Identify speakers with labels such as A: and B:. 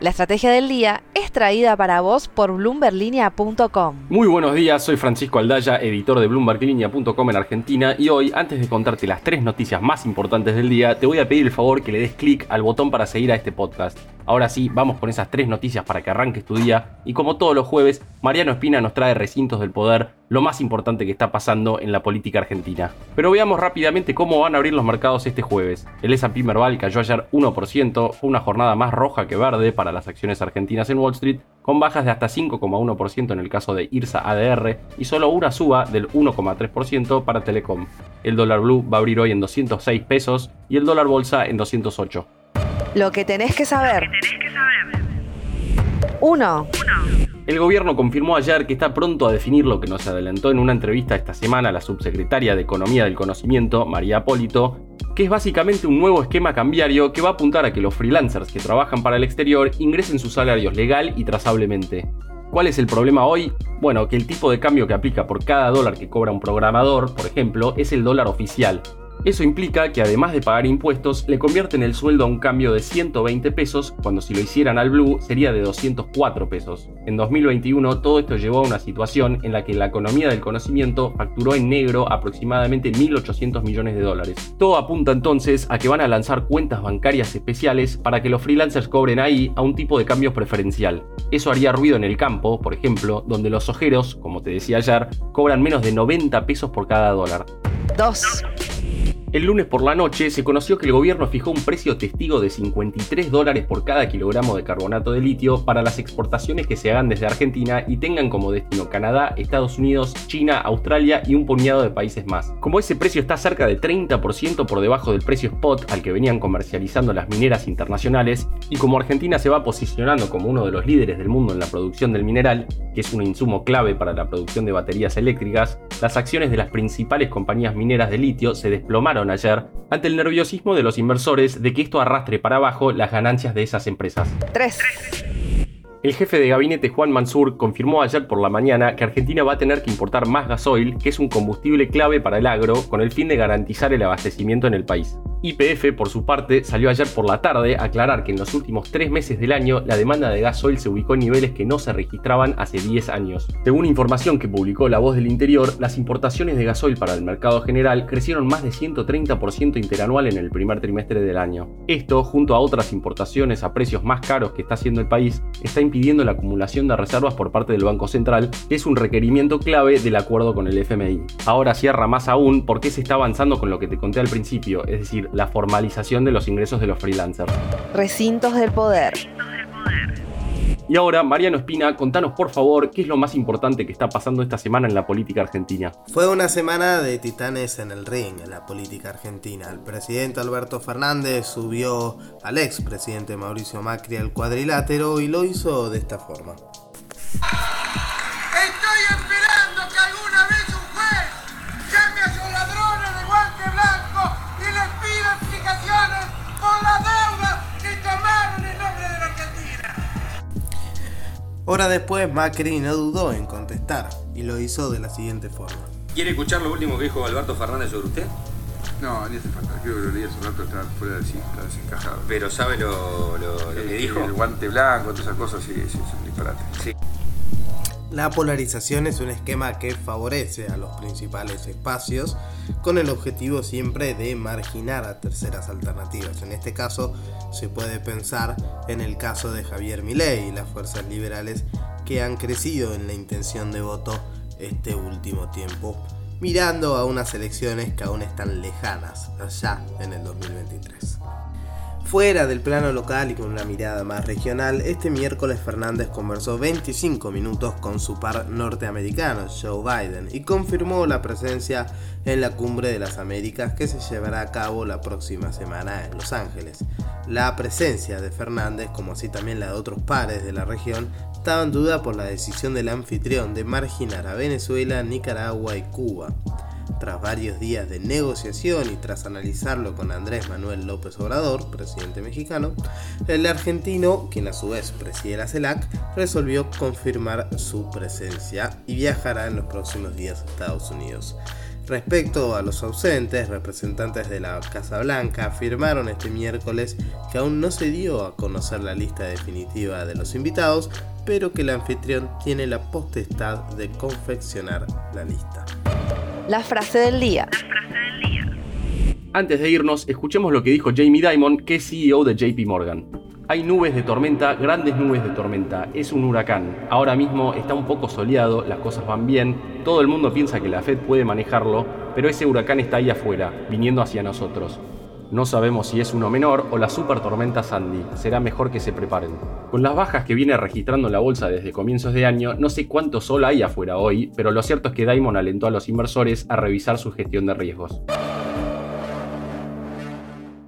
A: La estrategia del día es traída para vos por bloomberlinia.com.
B: Muy buenos días, soy Francisco Aldaya, editor de bloomberlinia.com en Argentina y hoy, antes de contarte las tres noticias más importantes del día, te voy a pedir el favor que le des clic al botón para seguir a este podcast. Ahora sí, vamos con esas tres noticias para que arranques tu día y como todos los jueves, Mariano Espina nos trae Recintos del Poder, lo más importante que está pasando en la política argentina. Pero veamos rápidamente cómo van a abrir los mercados este jueves. El S&P Merval cayó ayer 1%, fue una jornada más roja que verde para las acciones argentinas en Wall Street, con bajas de hasta 5,1% en el caso de IRSA ADR y solo una suba del 1,3% para Telecom. El dólar blue va a abrir hoy en 206 pesos y el dólar bolsa en 208.
A: Lo que tenés que saber. 1.
B: El gobierno confirmó ayer que está pronto a definir lo que nos adelantó en una entrevista esta semana la subsecretaria de Economía del Conocimiento, María Apólito, que es básicamente un nuevo esquema cambiario que va a apuntar a que los freelancers que trabajan para el exterior ingresen sus salarios legal y trazablemente. ¿Cuál es el problema hoy? Bueno, que el tipo de cambio que aplica por cada dólar que cobra un programador, por ejemplo, es el dólar oficial, eso implica que además de pagar impuestos, le convierten el sueldo a un cambio de 120 pesos, cuando si lo hicieran al Blue sería de 204 pesos. En 2021 todo esto llevó a una situación en la que la economía del conocimiento facturó en negro aproximadamente 1.800 millones de dólares. Todo apunta entonces a que van a lanzar cuentas bancarias especiales para que los freelancers cobren ahí a un tipo de cambio preferencial. Eso haría ruido en el campo, por ejemplo, donde los ojeros, como te decía ayer, cobran menos de 90 pesos por cada dólar.
A: 2.
B: El lunes por la noche se conoció que el gobierno fijó un precio testigo de 53 dólares por cada kilogramo de carbonato de litio para las exportaciones que se hagan desde Argentina y tengan como destino Canadá, Estados Unidos, China, Australia y un puñado de países más. Como ese precio está cerca de 30% por debajo del precio spot al que venían comercializando las mineras internacionales, y como Argentina se va posicionando como uno de los líderes del mundo en la producción del mineral, que es un insumo clave para la producción de baterías eléctricas, las acciones de las principales compañías mineras de litio se desplomaron ayer ante el nerviosismo de los inversores de que esto arrastre para abajo las ganancias de esas empresas.
A: 3.
B: El jefe de gabinete Juan Mansur confirmó ayer por la mañana que Argentina va a tener que importar más gasoil, que es un combustible clave para el agro, con el fin de garantizar el abastecimiento en el país. YPF, por su parte, salió ayer por la tarde a aclarar que en los últimos tres meses del año la demanda de gasoil se ubicó en niveles que no se registraban hace 10 años. Según información que publicó La Voz del Interior, las importaciones de gasoil para el mercado general crecieron más de 130% interanual en el primer trimestre del año. Esto, junto a otras importaciones a precios más caros que está haciendo el país, está impidiendo la acumulación de reservas por parte del Banco Central, que es un requerimiento clave del acuerdo con el FMI. Ahora cierra más aún porque se está avanzando con lo que te conté al principio, es decir, la formalización de los ingresos de los freelancers.
A: Recintos del poder.
B: Y ahora, Mariano Espina, contanos por favor qué es lo más importante que está pasando esta semana en la política argentina.
C: Fue una semana de titanes en el ring en la política argentina. El presidente Alberto Fernández subió al expresidente Mauricio Macri al cuadrilátero y lo hizo de esta forma. Hora después, Macri no dudó en contestar y lo hizo de la siguiente forma.
D: ¿Quiere escuchar lo último que dijo Alberto Fernández sobre usted?
E: No, ni hace falta. Creo que lo leí hace un rato, está fuera de sí, está desencajado.
D: Pero ¿sabe lo, lo, lo que dijo?
E: El guante blanco, todas esas cosas, sí, sí, son disparates.
D: Sí.
C: La polarización es un esquema que favorece a los principales espacios con el objetivo siempre de marginar a terceras alternativas. En este caso se puede pensar en el caso de Javier Milei y las fuerzas liberales que han crecido en la intención de voto este último tiempo, mirando a unas elecciones que aún están lejanas, allá en el 2023. Fuera del plano local y con una mirada más regional, este miércoles Fernández conversó 25 minutos con su par norteamericano, Joe Biden, y confirmó la presencia en la Cumbre de las Américas que se llevará a cabo la próxima semana en Los Ángeles. La presencia de Fernández, como así también la de otros pares de la región, estaba en duda por la decisión del anfitrión de marginar a Venezuela, Nicaragua y Cuba. Tras varios días de negociación y tras analizarlo con Andrés Manuel López Obrador, presidente mexicano, el argentino, quien a su vez preside la CELAC, resolvió confirmar su presencia y viajará en los próximos días a Estados Unidos. Respecto a los ausentes, representantes de la Casa Blanca afirmaron este miércoles que aún no se dio a conocer la lista definitiva de los invitados, pero que el anfitrión tiene la potestad de confeccionar la lista.
A: La frase del día.
B: Antes de irnos, escuchemos lo que dijo Jamie Dimon, que es CEO de JP Morgan. Hay nubes de tormenta, grandes nubes de tormenta, es un huracán. Ahora mismo está un poco soleado, las cosas van bien, todo el mundo piensa que la Fed puede manejarlo, pero ese huracán está ahí afuera, viniendo hacia nosotros. No sabemos si es uno menor o la super tormenta Sandy, será mejor que se preparen. Con las bajas que viene registrando la bolsa desde comienzos de año, no sé cuánto sol hay afuera hoy, pero lo cierto es que Diamond alentó a los inversores a revisar su gestión de riesgos.